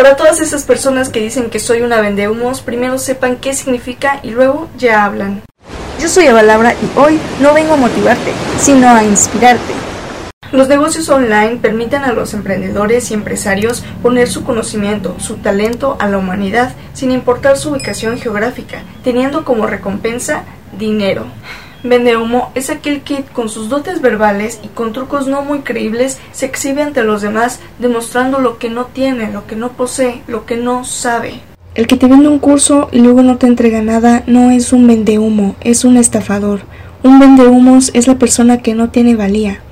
Para todas esas personas que dicen que soy una vendehumos, primero sepan qué significa y luego ya hablan. Yo soy Eva Laura y hoy no vengo a motivarte, sino a inspirarte. Los negocios online permiten a los emprendedores y empresarios poner su conocimiento, su talento a la humanidad, sin importar su ubicación geográfica, teniendo como recompensa dinero. Vende humo es aquel que con sus dotes verbales y con trucos no muy creíbles se exhibe ante los demás demostrando lo que no tiene, lo que no posee, lo que no sabe. El que te vende un curso y luego no te entrega nada no es un vendehumo, es un estafador. Un vendehumos es la persona que no tiene valía,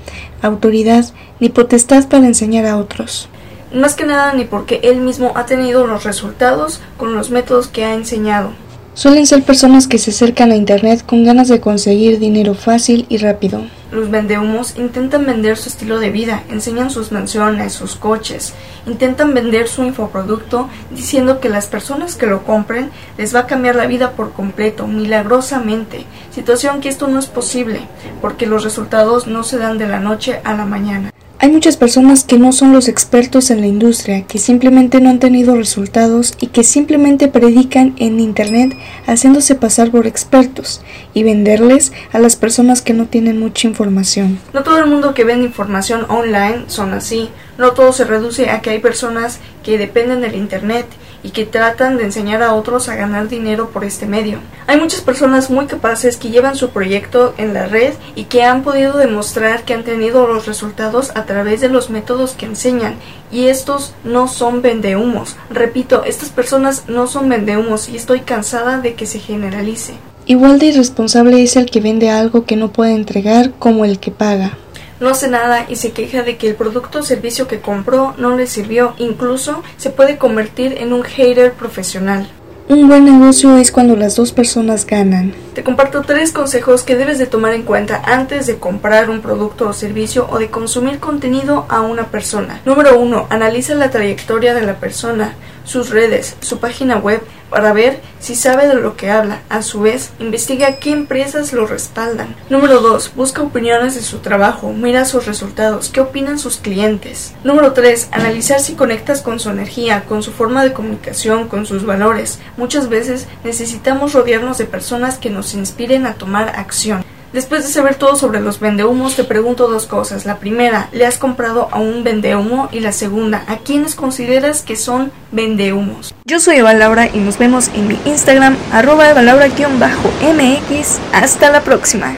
autoridad ni potestad para enseñar a otros. Más que nada ni porque él mismo ha tenido los resultados con los métodos que ha enseñado. Suelen ser personas que se acercan a Internet con ganas de conseguir dinero fácil y rápido. Los vendehumos intentan vender su estilo de vida, enseñan sus mansiones, sus coches, intentan vender su infoproducto diciendo que las personas que lo compren les va a cambiar la vida por completo, milagrosamente, situación que esto no es posible, porque los resultados no se dan de la noche a la mañana. Hay muchas personas que no son los expertos en la industria, que simplemente no han tenido resultados y que simplemente predican en Internet haciéndose pasar por expertos y venderles a las personas que no tienen mucha información. No todo el mundo que vende información online son así. No todo se reduce a que hay personas que dependen del Internet y que tratan de enseñar a otros a ganar dinero por este medio. Hay muchas personas muy capaces que llevan su proyecto en la red y que han podido demostrar que han tenido los resultados a través de los métodos que enseñan y estos no son vendehumos. Repito, estas personas no son vendehumos y estoy cansada de que se generalice. Igual de irresponsable es el que vende algo que no puede entregar como el que paga no hace nada y se queja de que el producto o servicio que compró no le sirvió, incluso se puede convertir en un hater profesional. Un buen negocio es cuando las dos personas ganan. Te comparto tres consejos que debes de tomar en cuenta antes de comprar un producto o servicio o de consumir contenido a una persona. Número uno, Analiza la trayectoria de la persona, sus redes, su página web, para ver si sabe de lo que habla. A su vez, investiga qué empresas lo respaldan. Número 2. Busca opiniones de su trabajo. Mira sus resultados. ¿Qué opinan sus clientes? Número 3. Analizar si conectas con su energía, con su forma de comunicación, con sus valores. Muchas veces necesitamos rodearnos de personas que inspiren a tomar acción. Después de saber todo sobre los vendehumos, te pregunto dos cosas. La primera, ¿le has comprado a un vendehumo? Y la segunda, ¿a quiénes consideras que son vendehumos? Yo soy Eva Laura y nos vemos en mi Instagram, arroba Eva Laura-mx. Hasta la próxima.